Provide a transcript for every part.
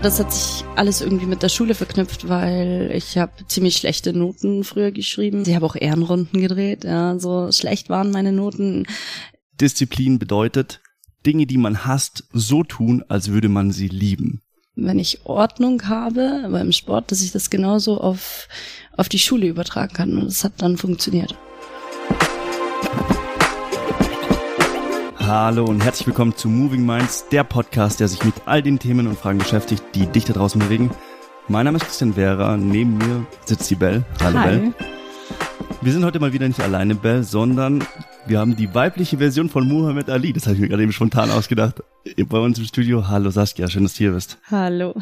Das hat sich alles irgendwie mit der Schule verknüpft, weil ich habe ziemlich schlechte Noten früher geschrieben. Ich habe auch Ehrenrunden gedreht. Ja, so schlecht waren meine Noten. Disziplin bedeutet, Dinge, die man hasst, so tun, als würde man sie lieben. Wenn ich Ordnung habe beim Sport, dass ich das genauso auf, auf die Schule übertragen kann. Und das hat dann funktioniert. Hallo und herzlich willkommen zu Moving Minds, der Podcast, der sich mit all den Themen und Fragen beschäftigt, die dich da draußen bewegen. Mein Name ist Christian Vera, neben mir sitzt die Bell. Hallo Hi. Bell. Wir sind heute mal wieder nicht alleine, Bell, sondern wir haben die weibliche Version von Muhammad Ali. Das habe ich mir gerade eben spontan ausgedacht. Bei uns im Studio. Hallo Saskia, schön, dass du hier bist. Hallo.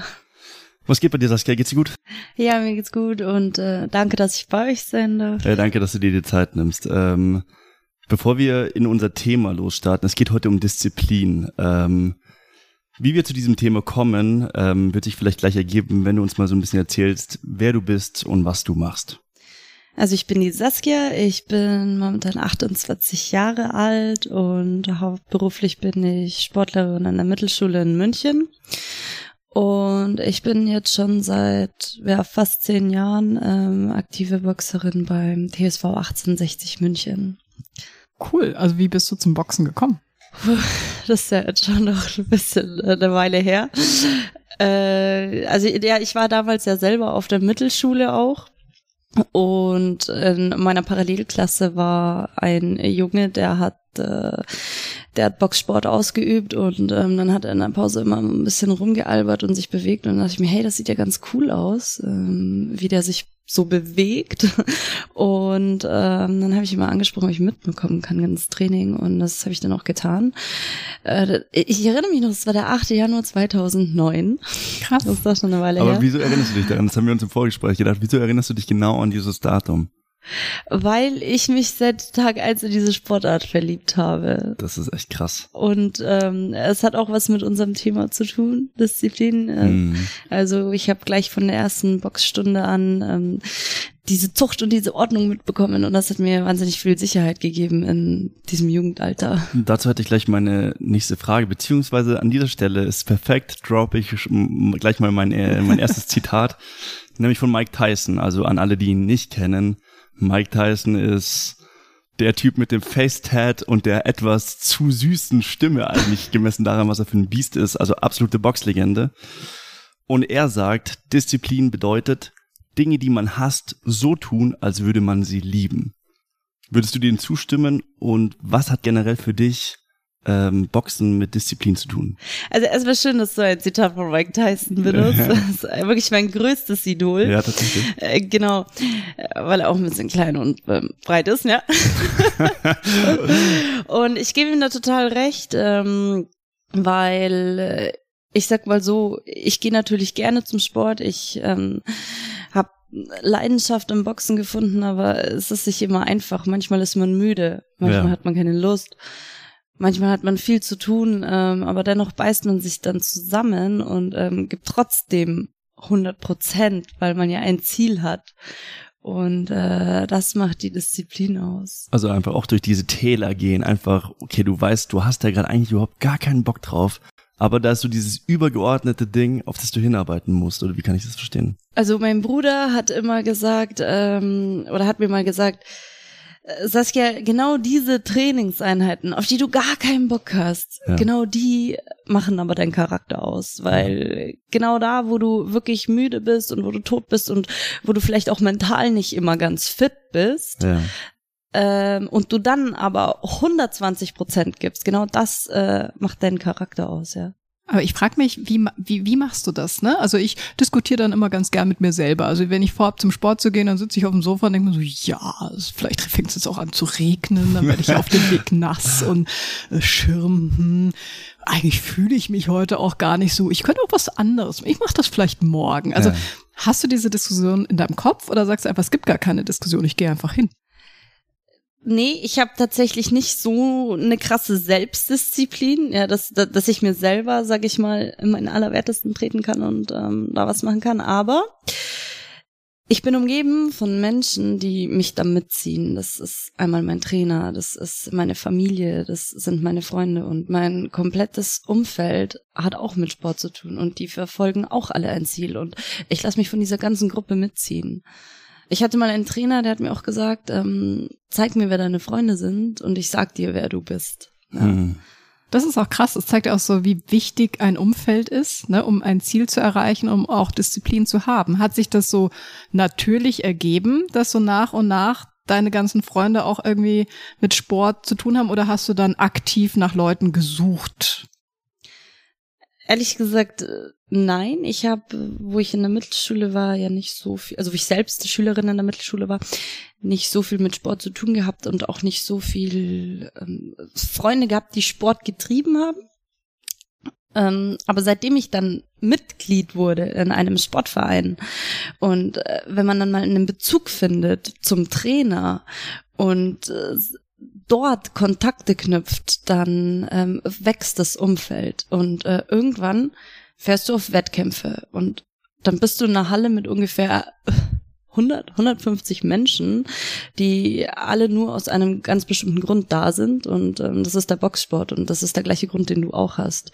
Was geht bei dir, Saskia? Geht's dir gut? Ja, mir geht's gut und äh, danke, dass ich bei euch sein darf. Äh, danke, dass du dir die Zeit nimmst. Ähm, bevor wir in unser Thema losstarten, es geht heute um Disziplin. Ähm, wie wir zu diesem Thema kommen, ähm, wird sich vielleicht gleich ergeben, wenn du uns mal so ein bisschen erzählst, wer du bist und was du machst. Also ich bin die Saskia, ich bin momentan 28 Jahre alt und hauptberuflich bin ich Sportlerin an der Mittelschule in München. Und ich bin jetzt schon seit ja, fast zehn Jahren ähm, aktive Boxerin beim TSV 1860 München. Cool. Also wie bist du zum Boxen gekommen? Das ist ja jetzt schon noch ein bisschen äh, eine Weile her. Äh, also ja, ich war damals ja selber auf der Mittelschule auch. Und in meiner Parallelklasse war ein Junge, der hat, äh, der hat Boxsport ausgeübt und ähm, dann hat er in der Pause immer ein bisschen rumgealbert und sich bewegt und dann dachte ich mir, hey, das sieht ja ganz cool aus, ähm, wie der sich so bewegt. Und ähm, dann habe ich ihn mal angesprochen, ob ich mitbekommen kann ins Training und das habe ich dann auch getan. Äh, ich erinnere mich noch, es war der 8. Januar 2009. Krass. Das ist doch schon eine Weile Aber her. wieso erinnerst du dich daran? Das haben wir uns im Vorgespräch gedacht. Wieso erinnerst du dich genau an dieses Datum? Weil ich mich seit Tag eins in diese Sportart verliebt habe. Das ist echt krass. Und ähm, es hat auch was mit unserem Thema zu tun, Disziplin. Äh, Mhm. Also ich habe gleich von der ersten Boxstunde an ähm, diese Zucht und diese Ordnung mitbekommen und das hat mir wahnsinnig viel Sicherheit gegeben in diesem Jugendalter. Dazu hätte ich gleich meine nächste Frage, beziehungsweise an dieser Stelle ist perfekt, droppe ich gleich mal mein, äh, mein erstes Zitat, nämlich von Mike Tyson, also an alle, die ihn nicht kennen. Mike Tyson ist der Typ mit dem Face-Tat und der etwas zu süßen Stimme eigentlich gemessen daran, was er für ein Biest ist, also absolute Boxlegende. Und er sagt, Disziplin bedeutet, Dinge, die man hasst, so tun, als würde man sie lieben. Würdest du denen zustimmen und was hat generell für dich ähm, Boxen mit Disziplin zu tun? Also es war schön, dass du ein Zitat von Mike Tyson benutzt. Das ist wirklich mein größtes Idol. Ja, tatsächlich. Äh, genau, weil er auch ein bisschen klein und ähm, breit ist, ja. und ich gebe ihm da total recht, ähm, weil äh, ich sag mal so, ich gehe natürlich gerne zum Sport. Ich ähm, habe Leidenschaft im Boxen gefunden, aber es ist nicht immer einfach. Manchmal ist man müde, manchmal Ja. hat man keine Lust. Manchmal hat man viel zu tun, ähm, aber dennoch beißt man sich dann zusammen und ähm, gibt trotzdem 100 Prozent, weil man ja ein Ziel hat. Und äh, das macht die Disziplin aus. Also einfach auch durch diese Täler gehen, einfach, okay, du weißt, du hast da gerade eigentlich überhaupt gar keinen Bock drauf, aber da ist so dieses übergeordnete Ding, auf das du hinarbeiten musst, oder wie kann ich das verstehen? Also mein Bruder hat immer gesagt, ähm, oder hat mir mal gesagt, Saskia, genau diese Trainingseinheiten, auf die du gar keinen Bock hast, Ja. genau die machen aber deinen Charakter aus, weil genau da, wo du wirklich müde bist und wo du tot bist und wo du vielleicht auch mental nicht immer ganz fit bist, Ja. ähm, und du dann aber 120 Prozent gibst, genau das äh, macht deinen Charakter aus, ja. Aber ich frage mich, wie, wie, wie machst du das? Ne? Also ich diskutiere dann immer ganz gern mit mir selber. Also wenn ich vorhab, zum Sport zu gehen, dann sitze ich auf dem Sofa und denke mir so, ja, vielleicht fängt es jetzt auch an zu regnen, dann werde ich auf dem Weg nass und äh, Schirm. Hm. Eigentlich fühle ich mich heute auch gar nicht so. Ich könnte auch was anderes. Ich mache das vielleicht morgen. Also Ja. hast du diese Diskussion in deinem Kopf oder sagst du einfach, es gibt gar keine Diskussion, ich gehe einfach hin? Nee, ich habe tatsächlich nicht so eine krasse Selbstdisziplin, ja, dass, dass ich mir selber, sag ich mal, in meinen Allerwertesten treten kann und ähm, da was machen kann. Aber ich bin umgeben von Menschen, die mich da mitziehen. Das ist einmal mein Trainer, das ist meine Familie, das sind meine Freunde und mein komplettes Umfeld hat auch mit Sport zu tun und die verfolgen auch alle ein Ziel und ich lasse mich von dieser ganzen Gruppe mitziehen. Ich hatte mal einen Trainer, der hat mir auch gesagt, ähm, zeig mir, wer deine Freunde sind und ich sag dir, wer du bist. Ja. Hm. Das ist auch krass. Das zeigt ja auch so, wie wichtig ein Umfeld ist, ne, um ein Ziel zu erreichen, um auch Disziplin zu haben. Hat sich das so natürlich ergeben, dass so nach und nach deine ganzen Freunde auch irgendwie mit Sport zu tun haben oder hast du dann aktiv nach Leuten gesucht? Ehrlich gesagt, äh, nein. Ich habe, wo ich in der Mittelschule war, ja nicht so viel, also wo ich selbst Schülerin in der Mittelschule war, nicht so viel mit Sport zu tun gehabt und auch nicht so viel ähm, Freunde gehabt, die Sport getrieben haben. Ähm, aber seitdem ich dann Mitglied wurde in einem Sportverein und äh, wenn man dann mal einen Bezug findet zum Trainer und äh, dort Kontakte knüpft, dann ähm, wächst das Umfeld und äh, irgendwann fährst du auf Wettkämpfe und dann bist du in einer Halle mit ungefähr 100, 150 Menschen, die alle nur aus einem ganz bestimmten Grund da sind und ähm, das ist der Boxsport und das ist der gleiche Grund, den du auch hast.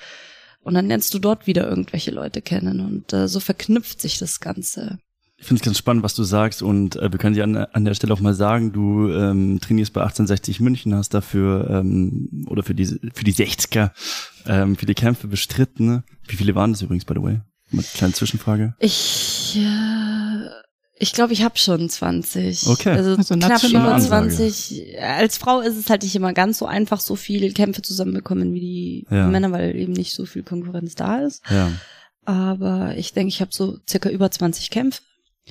Und dann lernst du dort wieder irgendwelche Leute kennen und äh, so verknüpft sich das Ganze. Ich finde es ganz spannend, was du sagst und äh, wir können dir an, an der Stelle auch mal sagen, du ähm, trainierst bei 1860 München, hast dafür ähm, oder für diese für die 60er ähm, für die Kämpfe bestritten. Wie viele waren das übrigens by the way? Mit kleine Zwischenfrage. Ich äh, ich glaube, ich habe schon 20. Okay. Also, also knapp über 20. Als Frau ist es halt nicht immer ganz so einfach, so viele Kämpfe zusammenbekommen wie die ja. Männer, weil eben nicht so viel Konkurrenz da ist. Ja. Aber ich denke, ich habe so circa über 20 Kämpfe.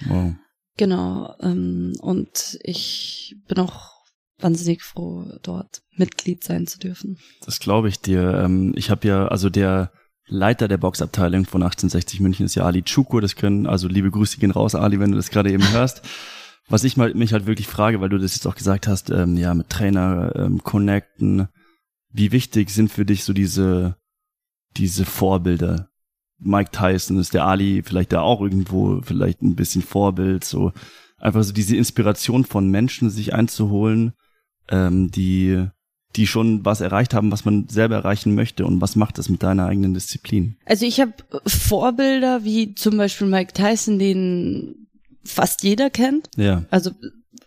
Wow. Genau. Ähm, und ich bin auch wahnsinnig froh, dort Mitglied sein zu dürfen. Das glaube ich dir. Ähm, ich habe ja, also der Leiter der Boxabteilung von 1860 München ist ja Ali Chuko. Das können, also liebe Grüße gehen raus, Ali, wenn du das gerade eben hörst. Was ich mal, mich halt wirklich frage, weil du das jetzt auch gesagt hast, ähm, ja, mit Trainer ähm, connecten. Wie wichtig sind für dich so diese, diese Vorbilder? Mike Tyson ist der Ali vielleicht da auch irgendwo vielleicht ein bisschen Vorbild, so einfach so diese Inspiration von Menschen sich einzuholen, ähm, die die schon was erreicht haben, was man selber erreichen möchte und was macht das mit deiner eigenen Disziplin? Also ich habe Vorbilder wie zum Beispiel Mike Tyson, den fast jeder kennt. Ja. Also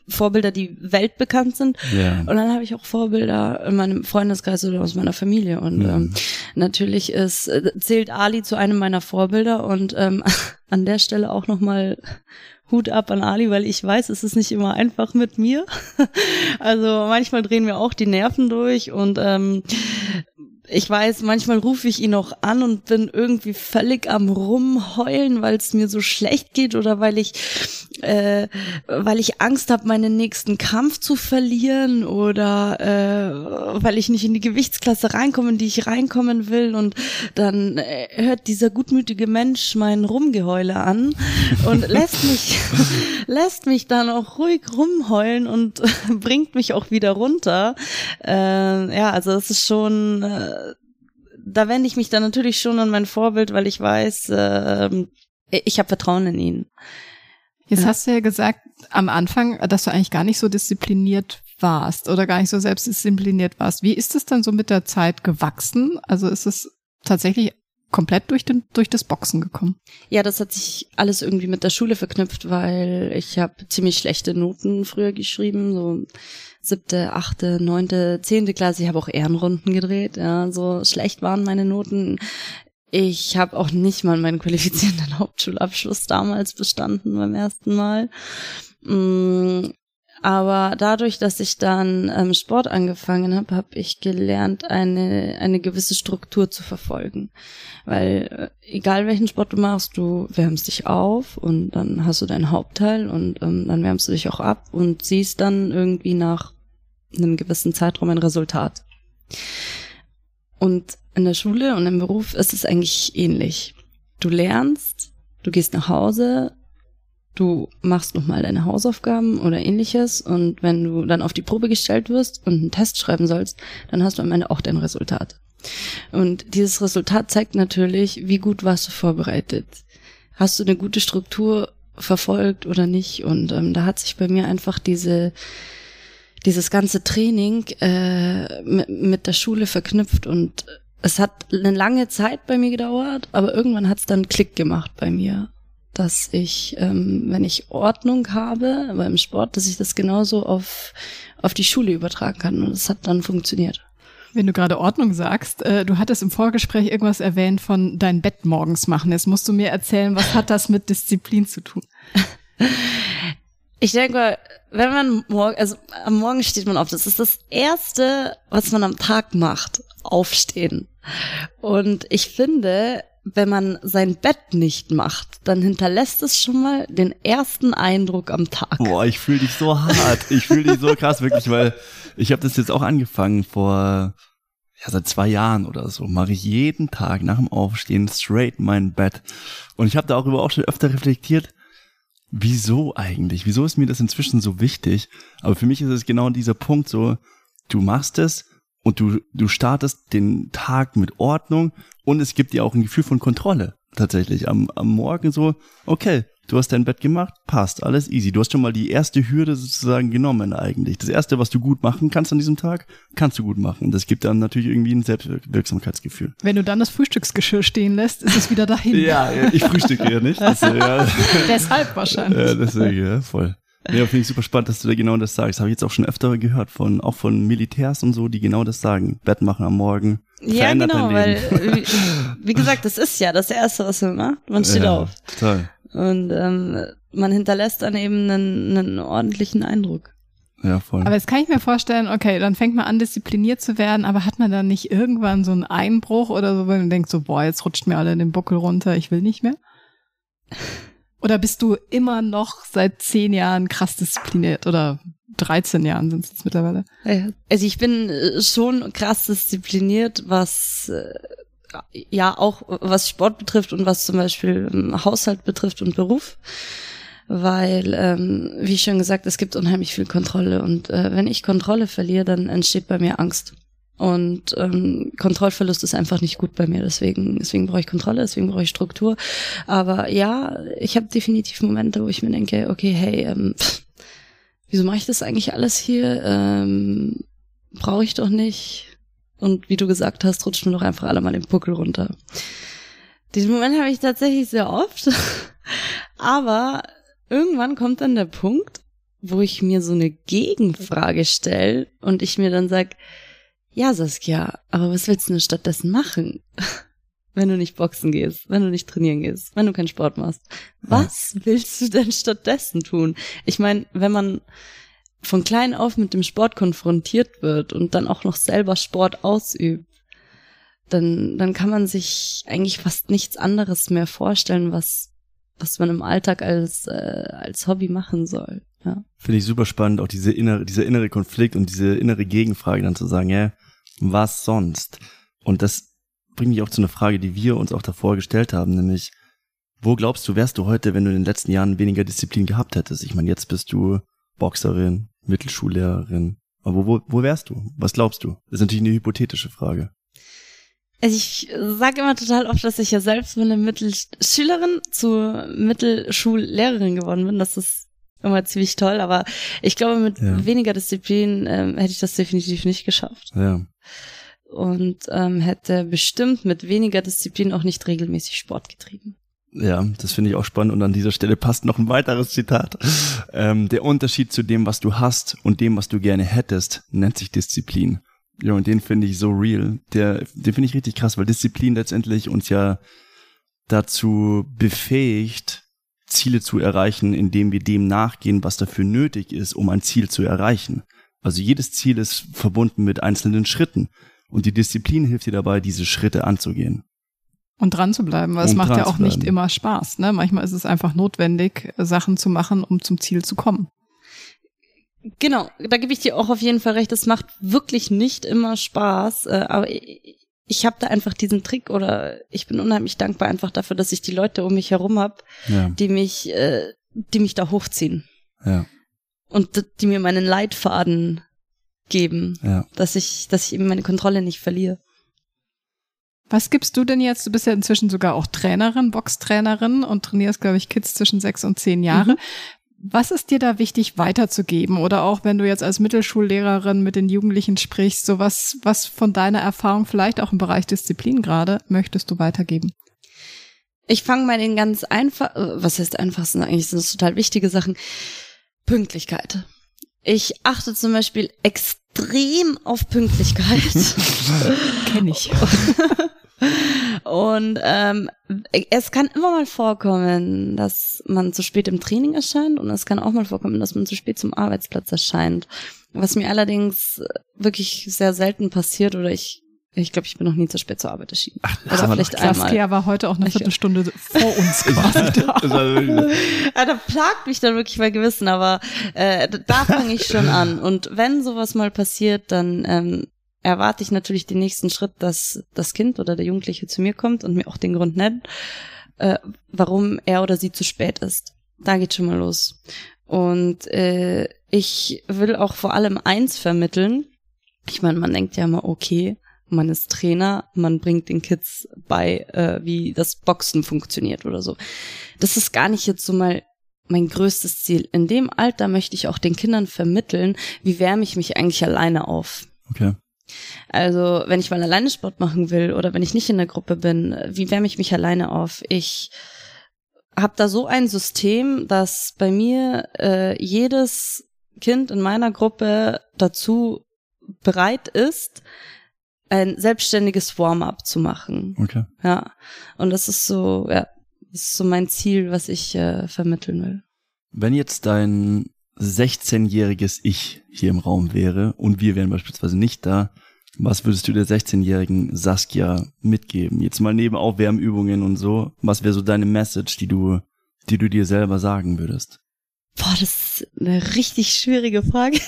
Vorbilder, die weltbekannt sind. Ja. Und dann habe ich auch Vorbilder in meinem Freundeskreis oder aus meiner Familie. Und mhm. ähm, natürlich ist, zählt Ali zu einem meiner Vorbilder und ähm, an der Stelle auch nochmal Hut ab an Ali, weil ich weiß, es ist nicht immer einfach mit mir. Also manchmal drehen wir auch die Nerven durch und ähm, ich weiß, manchmal rufe ich ihn auch an und bin irgendwie völlig am rumheulen, weil es mir so schlecht geht oder weil ich, äh, weil ich Angst habe, meinen nächsten Kampf zu verlieren oder äh, weil ich nicht in die Gewichtsklasse reinkomme, in die ich reinkommen will. Und dann äh, hört dieser gutmütige Mensch mein Rumgeheule an und lässt mich, lässt mich dann auch ruhig rumheulen und bringt mich auch wieder runter. Äh, ja, also es ist schon äh, da wende ich mich dann natürlich schon an mein Vorbild, weil ich weiß, äh, ich habe Vertrauen in ihn. Jetzt ja. hast du ja gesagt am Anfang, dass du eigentlich gar nicht so diszipliniert warst oder gar nicht so selbstdiszipliniert warst. Wie ist es dann so mit der Zeit gewachsen? Also ist es tatsächlich komplett durch, den, durch das Boxen gekommen? Ja, das hat sich alles irgendwie mit der Schule verknüpft, weil ich habe ziemlich schlechte Noten früher geschrieben, so siebte, achte, neunte, zehnte Klasse. Ich habe auch Ehrenrunden gedreht. Ja, so schlecht waren meine Noten. Ich habe auch nicht mal meinen qualifizierenden Hauptschulabschluss damals bestanden beim ersten Mal. Mm, aber dadurch, dass ich dann ähm, Sport angefangen habe, habe ich gelernt, eine, eine gewisse Struktur zu verfolgen. Weil äh, egal welchen Sport du machst, du wärmst dich auf und dann hast du deinen Hauptteil und ähm, dann wärmst du dich auch ab und siehst dann irgendwie nach einem gewissen Zeitraum ein Resultat. Und in der Schule und im Beruf ist es eigentlich ähnlich. Du lernst, du gehst nach Hause, du machst nochmal deine Hausaufgaben oder ähnliches und wenn du dann auf die Probe gestellt wirst und einen Test schreiben sollst, dann hast du am Ende auch dein Resultat. Und dieses Resultat zeigt natürlich, wie gut warst du vorbereitet. Hast du eine gute Struktur verfolgt oder nicht. Und ähm, da hat sich bei mir einfach diese dieses ganze Training äh, mit, mit der Schule verknüpft und es hat eine lange Zeit bei mir gedauert, aber irgendwann hat es dann Klick gemacht bei mir, dass ich, ähm, wenn ich Ordnung habe beim Sport, dass ich das genauso auf auf die Schule übertragen kann und es hat dann funktioniert. Wenn du gerade Ordnung sagst, äh, du hattest im Vorgespräch irgendwas erwähnt von dein Bett morgens machen. Jetzt musst du mir erzählen, was hat das mit Disziplin zu tun? Ich denke, wenn man morgen, also am Morgen steht man auf, das ist das erste, was man am Tag macht, aufstehen. Und ich finde, wenn man sein Bett nicht macht, dann hinterlässt es schon mal den ersten Eindruck am Tag. Boah, ich fühle dich so hart. Ich fühle dich so krass, wirklich, weil ich habe das jetzt auch angefangen vor ja, seit zwei Jahren oder so. Mache ich jeden Tag nach dem Aufstehen straight in mein Bett. Und ich habe darüber auch schon öfter reflektiert, wieso eigentlich? Wieso ist mir das inzwischen so wichtig? Aber für mich ist es genau dieser Punkt so, du machst es und du, du startest den Tag mit Ordnung und es gibt dir auch ein Gefühl von Kontrolle tatsächlich am, am Morgen so, okay, du hast dein Bett gemacht, passt, alles easy. Du hast schon mal die erste Hürde sozusagen genommen eigentlich. Das erste, was du gut machen kannst an diesem Tag, kannst du gut machen. Das gibt dann natürlich irgendwie ein Selbstwirksamkeitsgefühl. Wenn du dann das Frühstücksgeschirr stehen lässt, ist es wieder dahin. ja, ich frühstücke ja nicht. Das, ja. Deshalb wahrscheinlich. Ja, deswegen, ja, voll. Ja, finde ich super spannend, dass du da genau das sagst. Habe ich jetzt auch schon öfter gehört von, auch von Militärs und so, die genau das sagen. Bett machen am Morgen. Ja, genau, weil, wie, wie, gesagt, das ist ja das Erste, was man macht. Man steht ja, auf. Toll. Und ähm, man hinterlässt dann eben einen, einen ordentlichen Eindruck. Ja, voll. Aber jetzt kann ich mir vorstellen, okay, dann fängt man an, diszipliniert zu werden, aber hat man dann nicht irgendwann so einen Einbruch oder so, wenn man denkt so, boah, jetzt rutscht mir alle den Buckel runter, ich will nicht mehr? Oder bist du immer noch seit zehn Jahren krass diszipliniert oder 13 Jahren sind es jetzt mittlerweile? Also ich bin schon krass diszipliniert, was äh, ja auch was Sport betrifft und was zum Beispiel ähm, Haushalt betrifft und Beruf. Weil, ähm, wie schon gesagt, es gibt unheimlich viel Kontrolle und äh, wenn ich Kontrolle verliere, dann entsteht bei mir Angst. Und ähm, Kontrollverlust ist einfach nicht gut bei mir. Deswegen, deswegen brauche ich Kontrolle, deswegen brauche ich Struktur. Aber ja, ich habe definitiv Momente, wo ich mir denke, okay, hey, ähm, pff, wieso mache ich das eigentlich alles hier? Ähm, brauche ich doch nicht. Und wie du gesagt hast, rutschen mir doch einfach alle mal den Puckel runter. Diesen Moment habe ich tatsächlich sehr oft. Aber irgendwann kommt dann der Punkt, wo ich mir so eine Gegenfrage stelle und ich mir dann sag ja, Saskia, aber was willst du denn stattdessen machen? wenn du nicht boxen gehst, wenn du nicht trainieren gehst, wenn du keinen Sport machst. Was ja. willst du denn stattdessen tun? Ich meine, wenn man von klein auf mit dem Sport konfrontiert wird und dann auch noch selber Sport ausübt, dann, dann kann man sich eigentlich fast nichts anderes mehr vorstellen, was, was man im Alltag als, äh, als Hobby machen soll. Ja. Finde ich super spannend, auch diese innere, dieser innere Konflikt und diese innere Gegenfrage dann zu sagen, ja, was sonst? Und das bringt mich auch zu einer Frage, die wir uns auch davor gestellt haben, nämlich, wo glaubst du, wärst du heute, wenn du in den letzten Jahren weniger Disziplin gehabt hättest? Ich meine, jetzt bist du Boxerin, Mittelschullehrerin. Aber wo, wo wärst du? Was glaubst du? Das ist natürlich eine hypothetische Frage. Also ich sage immer total oft, dass ich ja selbst von einer Mittelschülerin zur Mittelschullehrerin geworden bin. Das ist immer ziemlich toll, aber ich glaube, mit ja. weniger Disziplin ähm, hätte ich das definitiv nicht geschafft. Ja. Und ähm, hätte bestimmt mit weniger Disziplin auch nicht regelmäßig Sport getrieben. Ja, das finde ich auch spannend und an dieser Stelle passt noch ein weiteres Zitat. Ähm, der Unterschied zu dem, was du hast und dem, was du gerne hättest, nennt sich Disziplin. Ja, und den finde ich so real. Der, den finde ich richtig krass, weil Disziplin letztendlich uns ja dazu befähigt, Ziele zu erreichen, indem wir dem nachgehen, was dafür nötig ist, um ein Ziel zu erreichen. Also jedes Ziel ist verbunden mit einzelnen Schritten. Und die Disziplin hilft dir dabei, diese Schritte anzugehen. Und dran zu bleiben, weil es macht ja auch nicht immer Spaß. Ne? Manchmal ist es einfach notwendig, Sachen zu machen, um zum Ziel zu kommen. Genau, da gebe ich dir auch auf jeden Fall recht. Es macht wirklich nicht immer Spaß, äh, aber ich habe da einfach diesen Trick oder ich bin unheimlich dankbar einfach dafür, dass ich die Leute um mich herum habe, ja. die mich, äh, die mich da hochziehen. Ja. Und die mir meinen Leitfaden geben, ja. dass ich, dass ich eben meine Kontrolle nicht verliere. Was gibst du denn jetzt? Du bist ja inzwischen sogar auch Trainerin, Boxtrainerin und trainierst, glaube ich, Kids zwischen sechs und zehn Jahre. Mhm. Was ist dir da wichtig weiterzugeben? Oder auch wenn du jetzt als Mittelschullehrerin mit den Jugendlichen sprichst, so was, was von deiner Erfahrung vielleicht auch im Bereich Disziplin gerade möchtest du weitergeben? Ich fange mal den ganz einfach, äh, was heißt einfachsten eigentlich, sind das total wichtige Sachen. Pünktlichkeit. Ich achte zum Beispiel extrem auf Pünktlichkeit. Kenn ich. Und ähm, es kann immer mal vorkommen, dass man zu spät im Training erscheint und es kann auch mal vorkommen, dass man zu spät zum Arbeitsplatz erscheint. Was mir allerdings wirklich sehr selten passiert oder ich ich glaube, ich bin noch nie zu spät zur Arbeit erschienen. Ach, Oder vielleicht einmal. Saskia war heute auch eine Viertelstunde vor uns quasi da. ja, da plagt mich dann wirklich mein Gewissen, aber äh, da fange ich schon an. Und wenn sowas mal passiert, dann ähm, erwarte ich natürlich den nächsten Schritt, dass das Kind oder der Jugendliche zu mir kommt und mir auch den Grund nennt, äh, warum er oder sie zu spät ist. Da geht schon mal los. Und äh, ich will auch vor allem eins vermitteln. Ich meine, man denkt ja immer, okay, man ist Trainer, man bringt den Kids bei, äh, wie das Boxen funktioniert oder so. Das ist gar nicht jetzt so mal mein größtes Ziel. In dem Alter möchte ich auch den Kindern vermitteln, wie wärme ich mich eigentlich alleine auf. Okay. Also, wenn ich mal alleine Sport machen will oder wenn ich nicht in der Gruppe bin, wie wärme ich mich alleine auf? Ich habe da so ein System, dass bei mir äh, jedes Kind in meiner Gruppe dazu bereit ist, ein selbstständiges Warm-up zu machen. Okay. Ja. Und das ist so, ja, das ist so mein Ziel, was ich äh, vermitteln will. Wenn jetzt dein 16-jähriges Ich hier im Raum wäre und wir wären beispielsweise nicht da, was würdest du der 16-jährigen Saskia mitgeben? Jetzt mal neben Aufwärmübungen und so. Was wäre so deine Message, die du, die du dir selber sagen würdest? Boah, das ist eine richtig schwierige Frage.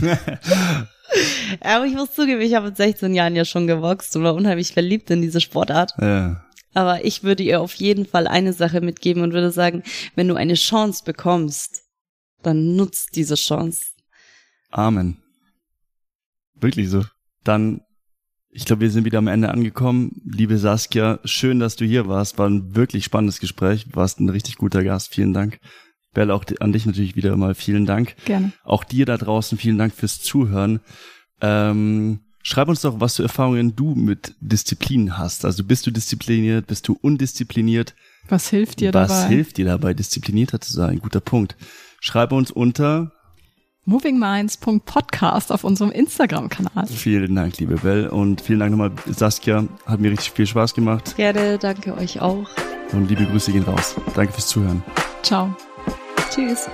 Aber ich muss zugeben, ich habe mit 16 Jahren ja schon gewachst und war unheimlich verliebt in diese Sportart. Ja. Aber ich würde ihr auf jeden Fall eine Sache mitgeben und würde sagen, wenn du eine Chance bekommst, dann nutzt diese Chance. Amen. Wirklich so. Dann, ich glaube, wir sind wieder am Ende angekommen. Liebe Saskia, schön, dass du hier warst. War ein wirklich spannendes Gespräch. Warst ein richtig guter Gast. Vielen Dank. Bell, auch an dich natürlich wieder mal vielen Dank. Gerne. Auch dir da draußen vielen Dank fürs Zuhören. Ähm, schreib uns doch, was für Erfahrungen du mit Disziplin hast. Also bist du diszipliniert, bist du undiszipliniert? Was hilft dir was dabei? Was hilft dir dabei, disziplinierter zu sein? Guter Punkt. Schreibe uns unter movingminds.podcast auf unserem Instagram-Kanal. Vielen Dank, liebe Bell. Und vielen Dank nochmal, Saskia. Hat mir richtig viel Spaß gemacht. Gerne, danke euch auch. Und liebe Grüße gehen raus. Danke fürs Zuhören. Ciao. Tschüss.